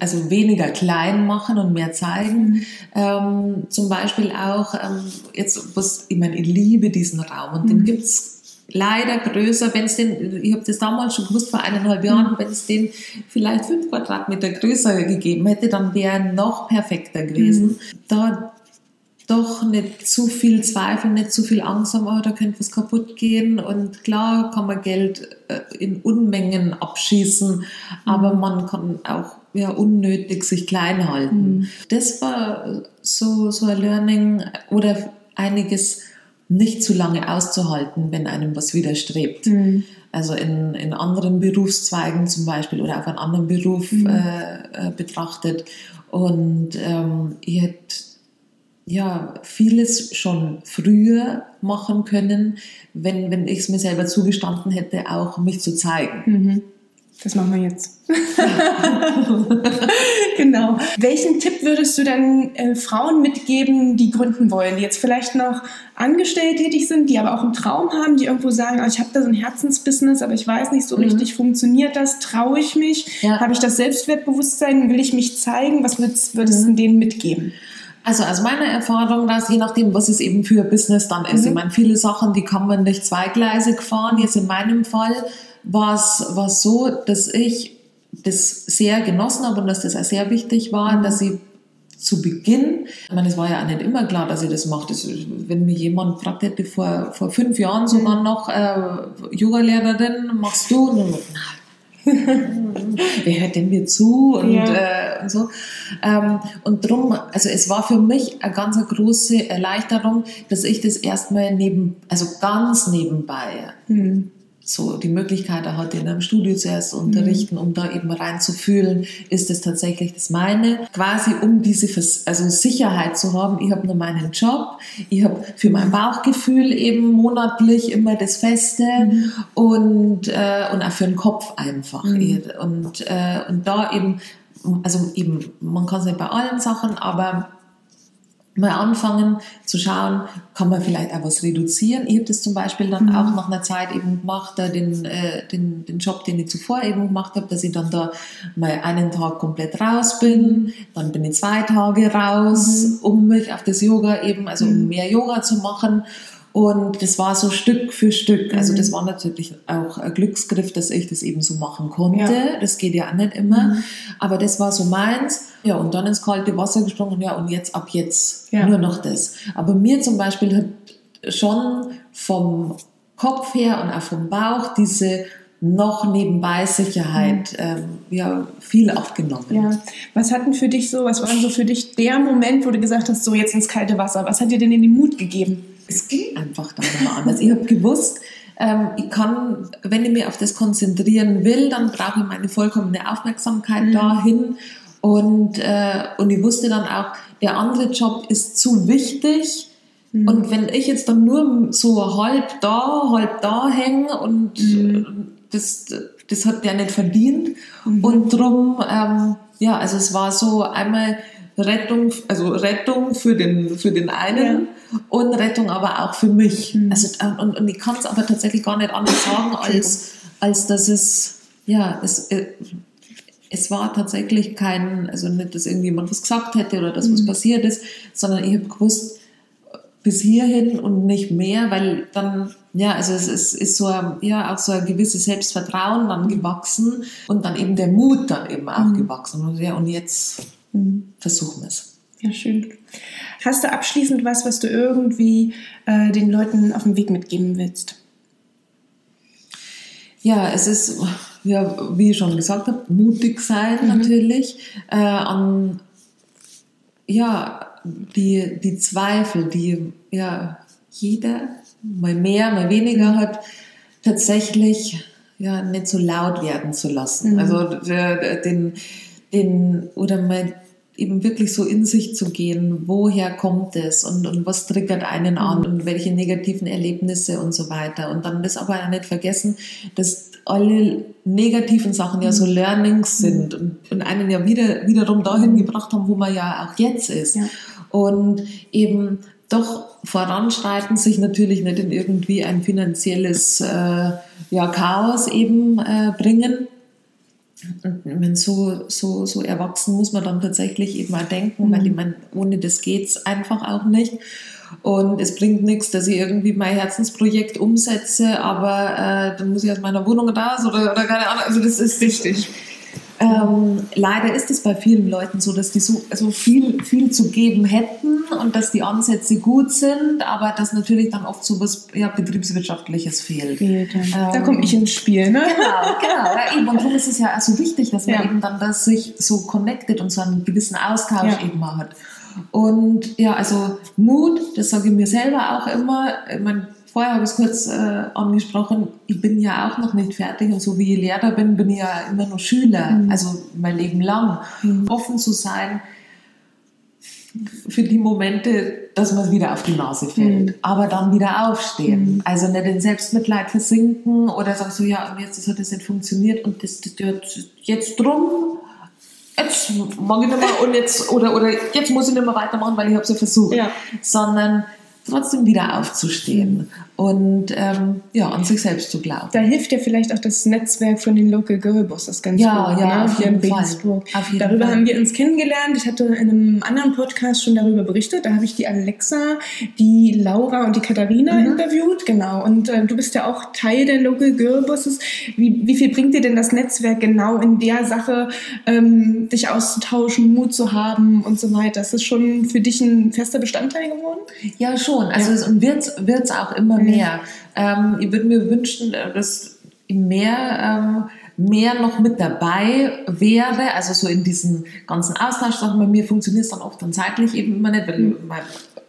also weniger klein machen und mehr zeigen. Mhm. Ähm, zum Beispiel auch, ähm, jetzt, was, ich meine, ich liebe diesen Raum und mhm. den gibt es leider größer, wenn es den, ich habe das damals schon gewusst, vor eineinhalb Jahren, mhm. wenn es den vielleicht fünf Quadratmeter größer gegeben hätte, dann wäre er noch perfekter gewesen. Mhm. Da doch nicht zu viel Zweifel, nicht zu viel Angst haben, oh, da könnte was kaputt gehen. Und klar kann man Geld äh, in Unmengen abschießen, aber mhm. man kann auch ja, unnötig sich klein halten. Mhm. Das war so, so ein Learning oder einiges nicht zu lange auszuhalten, wenn einem was widerstrebt. Mhm. Also in, in anderen Berufszweigen zum Beispiel oder auf einen anderen Beruf mhm. äh, äh, betrachtet. Und ähm, ich hätte ja, vieles schon früher machen können, wenn, wenn ich es mir selber zugestanden hätte, auch mich zu zeigen. Mhm. Das machen wir jetzt. genau. Welchen Tipp würdest du denn äh, Frauen mitgeben, die gründen wollen, die jetzt vielleicht noch angestellt tätig sind, die aber auch einen Traum haben, die irgendwo sagen, oh, ich habe da so ein Herzensbusiness, aber ich weiß nicht so mhm. richtig, funktioniert das, traue ich mich, ja. habe ich das Selbstwertbewusstsein, will ich mich zeigen, was würdest, würdest mhm. du denen mitgeben? Also aus meiner Erfahrung, dass je nachdem, was es eben für Business dann ist. Mhm. Ich meine, viele Sachen, die kann man nicht zweigleisig fahren. Jetzt in meinem Fall war es so, dass ich das sehr genossen habe und dass das auch sehr wichtig war, mhm. dass ich zu Beginn, ich meine, es war ja auch nicht immer klar, dass ich das mache. Das, wenn mir jemand gefragt hätte, vor, vor fünf Jahren sogar mhm. noch, äh, Yoga-Lehrerin, machst du? Und wer hört denn mir zu und, ja. äh, und so. Ähm, und drum, also es war für mich eine ganz große Erleichterung, dass ich das erstmal neben, also ganz nebenbei mhm so die Möglichkeit hatte, in einem Studio zuerst zu unterrichten, um da eben reinzufühlen, ist es tatsächlich das meine. Quasi um diese also Sicherheit zu haben, ich habe nur meinen Job, ich habe für mein Bauchgefühl eben monatlich immer das Feste mhm. und, äh, und auch für den Kopf einfach. Mhm. Und, äh, und da eben, also eben, man kann es nicht bei allen Sachen, aber mal anfangen zu schauen, kann man vielleicht auch was reduzieren. Ich habe das zum Beispiel dann mhm. auch nach einer Zeit eben gemacht, den, äh, den, den Job, den ich zuvor eben gemacht habe, dass ich dann da mal einen Tag komplett raus bin, dann bin ich zwei Tage raus, mhm. um mich auf das Yoga eben, also um mhm. mehr Yoga zu machen und das war so Stück für Stück. Also das mhm. war natürlich auch ein Glücksgriff, dass ich das eben so machen konnte. Ja. Das geht ja auch nicht immer. Mhm. Aber das war so meins. Ja, und dann ins kalte Wasser gesprungen. Ja, und jetzt ab jetzt ja. nur noch das. Aber mir zum Beispiel hat schon vom Kopf her und auch vom Bauch diese noch nebenbei Sicherheit mhm. ähm, ja, viel abgenommen. Ja. Was hat denn für dich so, was war denn so für dich der Moment, wo du gesagt hast, so jetzt ins kalte Wasser? Was hat dir denn in den Mut gegeben? Es ging einfach dann immer anders. Ich habe gewusst, ähm, ich kann, wenn ich mich auf das konzentrieren will, dann brauche ich meine vollkommene Aufmerksamkeit mhm. dahin. Und, äh, und ich wusste dann auch, der andere Job ist zu wichtig. Mhm. Und wenn ich jetzt dann nur so halb da, halb da hänge und mhm. das, das hat der nicht verdient. Mhm. Und drum, ähm, ja, also es war so einmal Rettung, also Rettung für den, für den einen ja. und Rettung aber auch für mich. Mhm. Also, und, und ich kann es aber tatsächlich gar nicht anders sagen, als, als dass es, ja, es, äh, es war tatsächlich kein, also nicht, dass irgendjemand was gesagt hätte oder dass mhm. was passiert ist, sondern ich habe gewusst, bis hierhin und nicht mehr, weil dann, ja, also es ist, ist so, ein, ja, auch so ein gewisses Selbstvertrauen dann gewachsen und dann eben der Mut dann eben auch mhm. gewachsen. Und ja, und jetzt. Versuchen wir es. Ja, schön. Hast du abschließend was, was du irgendwie äh, den Leuten auf dem Weg mitgeben willst? Ja, es ist, ja, wie ich schon gesagt habe, mutig sein mhm. natürlich. Äh, an, ja, die, die Zweifel, die ja jeder mal mehr, mal weniger hat, tatsächlich ja nicht so laut werden zu lassen. Mhm. Also den, den oder mal eben wirklich so in sich zu gehen, woher kommt es und, und was triggert einen an mhm. und welche negativen Erlebnisse und so weiter. Und dann das aber nicht vergessen, dass alle negativen Sachen ja so mhm. Learnings sind und, und einen ja wieder, wiederum dahin gebracht haben, wo man ja auch jetzt ist. Ja. Und eben doch voranschreiten, sich natürlich nicht in irgendwie ein finanzielles äh, ja, Chaos eben äh, bringen, und wenn so, so, so erwachsen muss man dann tatsächlich eben mal denken, mhm. weil ich meine, ohne das geht es einfach auch nicht. Und es bringt nichts, dass ich irgendwie mein Herzensprojekt umsetze, aber äh, dann muss ich aus meiner Wohnung raus oder, oder keine Ahnung. Also das ist wichtig. Ähm, leider ist es bei vielen Leuten so, dass die so also viel, viel zu geben hätten und dass die Ansätze gut sind, aber dass natürlich dann oft so was ja, Betriebswirtschaftliches fehlt. ähm, da komme ich ins Spiel, ne? Genau, genau. Ja, eben. Und darum ist es ja so wichtig, dass man ja. eben dann das sich so connected und so einen gewissen Austausch ja. eben hat. Und ja, also Mut, das sage ich mir selber auch immer. Ich meine, Vorher habe ich es kurz äh, angesprochen, ich bin ja auch noch nicht fertig und so wie ich Lehrer bin, bin ich ja immer noch Schüler, mhm. also mein Leben lang. Mhm. Offen zu sein für die Momente, dass man wieder auf die Nase fällt, mhm. aber dann wieder aufstehen. Mhm. Also nicht in Selbstmitleid versinken oder sagst so, ja, und jetzt das hat das nicht funktioniert und das, das jetzt drum jetzt mag ich nicht mehr und jetzt oder, oder jetzt muss ich nicht mehr weitermachen, weil ich habe es ja versucht. Ja. Sondern trotzdem wieder aufzustehen. Und ähm, ja, an sich selbst zu glauben. Da hilft ja vielleicht auch das Netzwerk von den Local Girl Bosses ganz ja, gut. Ja, ne? auf jeden Fall. Auf jeden darüber Fall. haben wir uns kennengelernt. Ich hatte in einem anderen Podcast schon darüber berichtet. Da habe ich die Alexa, die Laura und die Katharina mhm. interviewt. Genau. Und äh, du bist ja auch Teil der Local Girl Bosses. Wie, wie viel bringt dir denn das Netzwerk genau in der Sache, ähm, dich auszutauschen, Mut zu haben und so weiter? Ist das schon für dich ein fester Bestandteil geworden? Ja, schon. Also ja. es wird es auch immer mhm. Mehr. Ähm, ich würde mir wünschen, dass mehr, ähm, mehr noch mit dabei wäre, also so in diesen ganzen Austausch. Bei mir funktioniert es dann oft dann zeitlich eben immer nicht, weil mhm. mein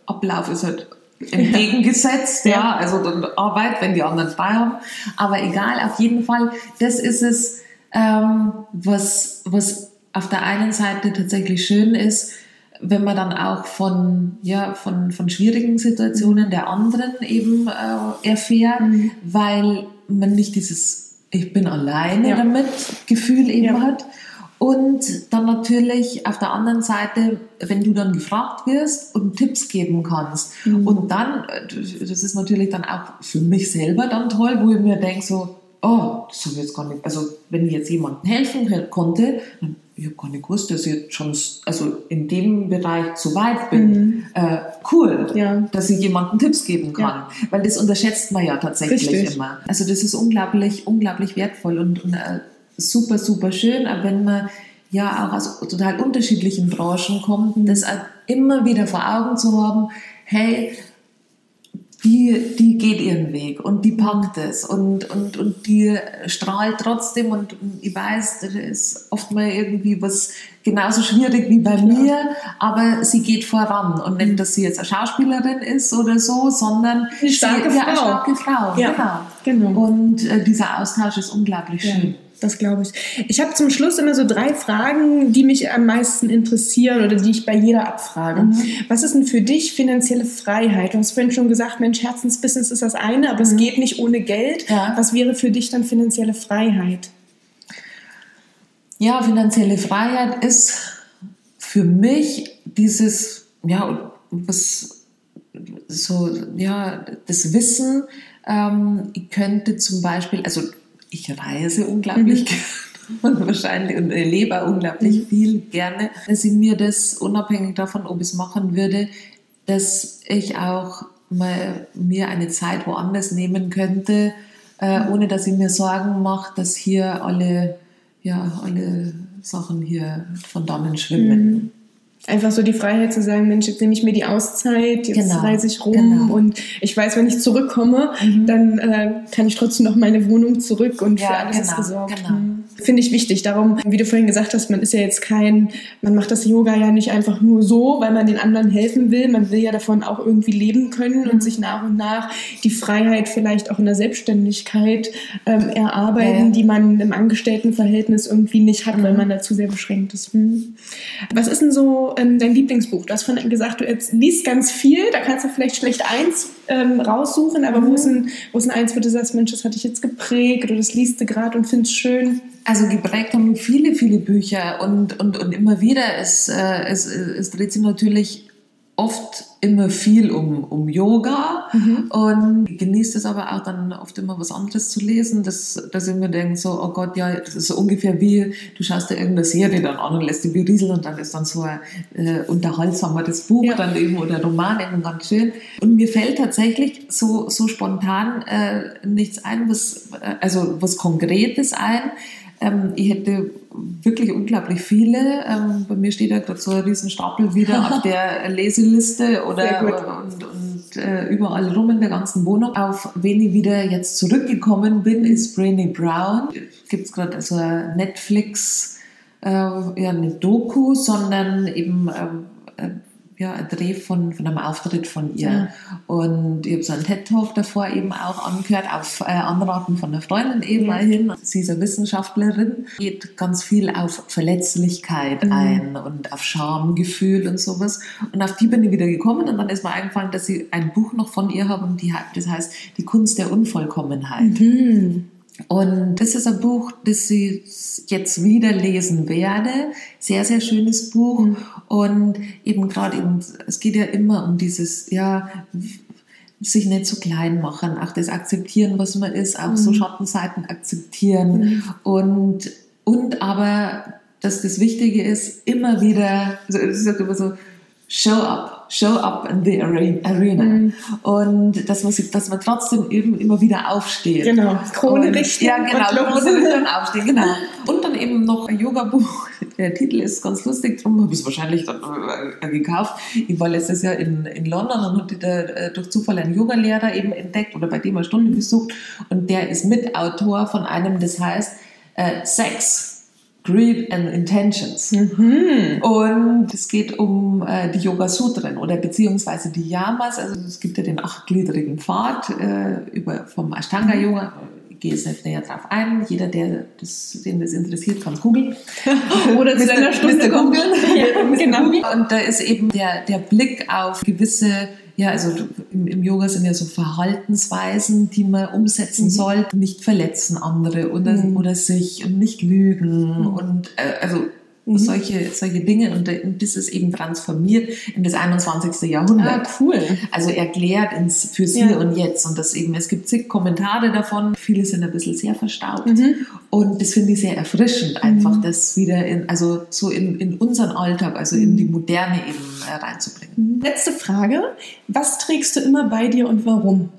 Ablauf ist halt entgegengesetzt, ja. ja, also dann Arbeit, wenn die anderen frei haben. Aber egal, auf jeden Fall, das ist es, ähm, was, was auf der einen Seite tatsächlich schön ist, wenn man dann auch von, ja, von, von schwierigen Situationen der anderen eben äh, erfährt, mhm. weil man nicht dieses Ich bin alleine ja. damit Gefühl eben ja. hat. Und dann natürlich auf der anderen Seite, wenn du dann gefragt wirst und Tipps geben kannst. Mhm. Und dann, das ist natürlich dann auch für mich selber dann toll, wo ich mir denke so, oh, das habe ich jetzt gar nicht, also wenn ich jetzt jemandem helfen konnte, dann ich habe gar nicht gewusst, dass ich jetzt schon also in dem Bereich so weit bin. Mhm. Äh, cool, ja. dass ich jemandem Tipps geben kann. Ja. Weil das unterschätzt man ja tatsächlich Richtig. immer. Also das ist unglaublich, unglaublich wertvoll und, und äh, super, super schön. Aber wenn man ja auch aus total unterschiedlichen Branchen kommt, das immer wieder vor Augen zu haben, hey, die, die geht ihren Weg und die packt es und, und, und die strahlt trotzdem und, ich weiß, das ist oft mal irgendwie was genauso schwierig wie bei mir, aber sie geht voran und nicht, dass sie jetzt eine Schauspielerin ist oder so, sondern eine starke sie, Frau. Ja, eine starke Frau, ja, genau. genau. Und äh, dieser Austausch ist unglaublich ja. schön das glaube ich. Ich habe zum Schluss immer so drei Fragen, die mich am meisten interessieren oder die ich bei jeder abfrage. Mhm. Was ist denn für dich finanzielle Freiheit? Du hast vorhin schon gesagt, Mensch, Herzensbusiness ist das eine, aber mhm. es geht nicht ohne Geld. Ja. Was wäre für dich dann finanzielle Freiheit? Ja, finanzielle Freiheit ist für mich dieses, ja, was so, ja, das Wissen, ähm, ich könnte zum Beispiel, also ich reise unglaublich mhm. gerne und wahrscheinlich und lebe unglaublich mhm. viel gerne, dass ich mir das unabhängig davon, ob ich es machen würde, dass ich auch mal mir eine Zeit woanders nehmen könnte, äh, mhm. ohne dass ich mir Sorgen mache, dass hier alle, ja, alle Sachen hier von dannen schwimmen. Mhm einfach so die Freiheit zu sagen, Mensch, jetzt nehme ich mir die Auszeit, jetzt genau. reise ich rum genau. und ich weiß, wenn ich zurückkomme, mhm. dann äh, kann ich trotzdem noch meine Wohnung zurück und ja, für alles genau, ist gesorgt. Genau. Finde ich wichtig. Darum, wie du vorhin gesagt hast, man ist ja jetzt kein, man macht das Yoga ja nicht einfach nur so, weil man den anderen helfen will. Man will ja davon auch irgendwie leben können und mhm. sich nach und nach die Freiheit vielleicht auch in der Selbstständigkeit ähm, erarbeiten, ja. die man im Angestelltenverhältnis irgendwie nicht hat, weil mhm. man dazu sehr beschränkt ist. Hm. Was ist denn so ähm, dein Lieblingsbuch? Du hast vorhin gesagt, du jetzt liest ganz viel, da kannst du vielleicht schlecht eins ähm, raussuchen, aber mhm. wo, ist ein, wo ist ein eins, wo du sagst, Mensch, das hat dich jetzt geprägt oder das liest du gerade und findest schön? Also geprägt haben viele, viele Bücher und, und, und immer wieder, es, äh, es, es dreht sich natürlich oft immer viel um, um Yoga mhm. und genieße es aber auch dann oft immer was anderes zu lesen, dass, dass ich mir denke, so, oh Gott, ja, das ist so ungefähr wie, du schaust dir irgendeine Serie dann an und lässt dich berieseln und dann ist dann so ein äh, unterhaltsamer das Buch ja. dann eben oder Roman eben ganz schön. Und mir fällt tatsächlich so, so spontan äh, nichts ein, was, äh, also was Konkretes ein, ähm, ich hätte wirklich unglaublich viele. Ähm, bei mir steht ja gerade so ein Riesenstapel wieder auf der Leseliste oder und, und äh, überall rum in der ganzen Wohnung. Auf wen ich wieder jetzt zurückgekommen bin, ist Brainy Brown. Gibt es gerade so ein Netflix, äh, ja nicht Doku, sondern eben ähm, äh, ja, ein Dreh von, von einem Auftritt von ihr. Ja. Und ich habe so einen TED-Talk davor eben auch angehört, auf äh, Anraten von einer Freundin eben ja. hin. Sie ist eine Wissenschaftlerin, geht ganz viel auf Verletzlichkeit mhm. ein und auf Schamgefühl und sowas. Und auf die bin ich wieder gekommen und dann ist mir eingefallen, dass sie ein Buch noch von ihr haben, die, das heißt Die Kunst der Unvollkommenheit. Mhm. Und das ist ein Buch, das ich jetzt wieder lesen werde. Sehr, sehr schönes Buch. Mhm. Und eben gerade eben, es geht ja immer um dieses, ja, sich nicht so klein machen, auch das akzeptieren, was man ist, auch mhm. so Schattenseiten akzeptieren mhm. und, und aber, dass das Wichtige ist, immer wieder, also es ist immer so, show up, show up in the arena. Mhm. Und dass man, dass man trotzdem eben immer wieder aufsteht. Genau, Krone richten. Ja, genau, Krone richten und aufstehen, genau. Und dann eben noch ein Yoga-Buch. Der Titel ist ganz lustig, darum habe ich es wahrscheinlich dann äh, gekauft. Ich war letztes Jahr in, in London und hatte da äh, durch Zufall einen Yoga-Lehrer eben entdeckt oder bei dem eine Stunde besucht. Und der ist Mitautor von einem, das heißt äh, Sex Greed and Intentions. Mhm. Und es geht um äh, die Yoga Sutren oder beziehungsweise die Yamas. Also es gibt ja den achtgliedrigen Pfad äh, über, vom Ashtanga Yoga. Ich gehe jetzt nicht näher drauf ein. Jeder, der das, den das interessiert, kann es googeln. oder zu deiner Stunde googeln. ja, genau. Und da ist eben der, der Blick auf gewisse ja, also im, im, Yoga sind ja so Verhaltensweisen, die man umsetzen mhm. sollte. Nicht verletzen andere oder, mhm. oder sich und nicht lügen mhm. und äh, also Mhm. Solche, solche Dinge und, und das ist eben transformiert in das 21. Jahrhundert. Ah, cool. Also erklärt ins, fürs ja. Hier und Jetzt und das eben, es gibt zig Kommentare davon, viele sind ein bisschen sehr verstaubt mhm. und das finde ich sehr erfrischend, einfach mhm. das wieder in, also so in, in unseren Alltag, also in die Moderne eben äh, reinzubringen. Mhm. Letzte Frage, was trägst du immer bei dir und warum?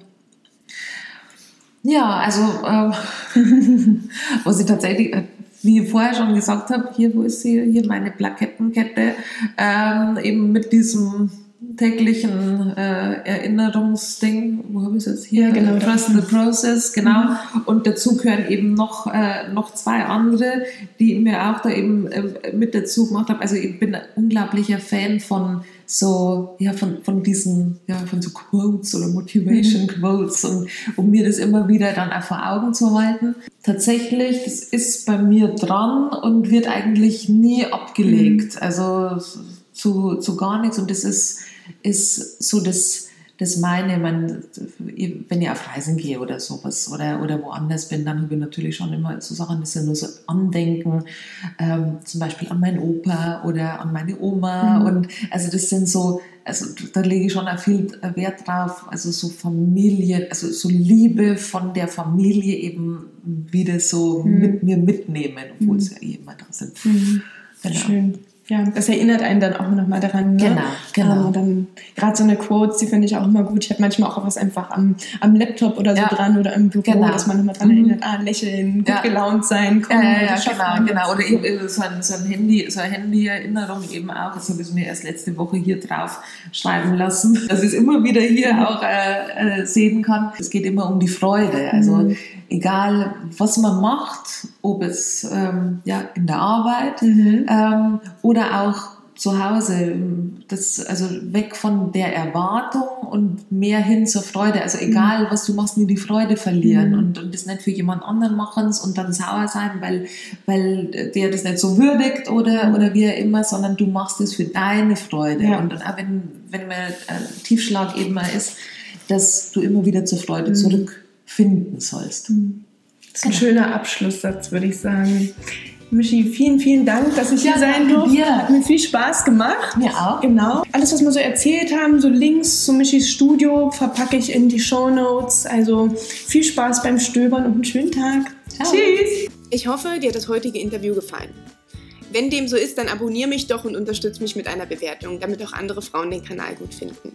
Ja, also äh, was ich tatsächlich äh, wie ich vorher schon gesagt habe, hier, wo ist sie, hier meine Plakettenkette, ähm, eben mit diesem täglichen äh, Erinnerungsding, wo habe ich es jetzt hier? Ja, genau. Trust the Process, genau. Mhm. Und dazu gehören eben noch, äh, noch zwei andere, die mir auch da eben äh, mit dazu gemacht haben. Also ich bin ein unglaublicher Fan von so, ja, von, von diesen, ja, von so Quotes oder Motivation mhm. Quotes und um mir das immer wieder dann auch vor Augen zu halten. Tatsächlich, das ist bei mir dran und wird eigentlich nie abgelegt. Mhm. Also zu, zu gar nichts und das ist, ist so das, das meine, man, wenn ich auf Reisen gehe oder sowas oder, oder woanders bin, dann habe ich natürlich schon immer so Sachen, das sind nur so Andenken, ähm, zum Beispiel an meinen Opa oder an meine Oma. Mhm. Und also das sind so, also da lege ich schon viel Wert drauf, also so Familie, also so Liebe von der Familie eben wieder so mhm. mit mir mitnehmen, obwohl mhm. es ja eh immer da sind. Mhm. Genau. Schön. Ja, das erinnert einen dann auch nochmal daran. Ne? Genau, genau. Dann gerade so eine Quotes, die finde ich auch immer gut. Ich habe manchmal auch was einfach am, am Laptop oder so ja. dran oder im Büro, genau. dass man nochmal dran mhm. erinnert, ah, lächeln, gut ja. gelaunt sein, kommen, ja, ja, ja genau, genau. Oder eben so ein, so ein Handy, so eine Handy-Erinnerung eben auch. Das habe ich mir erst letzte Woche hier drauf schreiben lassen, dass ich es immer wieder hier auch äh, äh, sehen kann. Es geht immer um die Freude. Also mhm egal was man macht, ob es ähm, ja, in der Arbeit mhm. ähm, oder auch zu Hause, das, also weg von der Erwartung und mehr hin zur Freude. Also egal, mhm. was du machst, nie die Freude verlieren mhm. und, und das nicht für jemand anderen machen und dann sauer sein, weil, weil der das nicht so würdigt oder, mhm. oder wie auch immer, sondern du machst es für deine Freude. Ja. Und, und auch wenn, wenn man äh, Tiefschlag eben mal ist, dass du immer wieder zur Freude mhm. zurück finden sollst. Hm. Das ist ein genau. schöner Abschlusssatz, würde ich sagen. Michi, vielen, vielen Dank, dass ich ja, hier sein durfte. Ja. Hat mir viel Spaß gemacht. Mir auch. Genau. Alles, was wir so erzählt haben, so Links zu Michis Studio, verpacke ich in die Show Notes. Also viel Spaß beim Stöbern und einen schönen Tag. Ciao. Tschüss. Ich hoffe, dir hat das heutige Interview gefallen. Wenn dem so ist, dann abonniere mich doch und unterstütze mich mit einer Bewertung, damit auch andere Frauen den Kanal gut finden.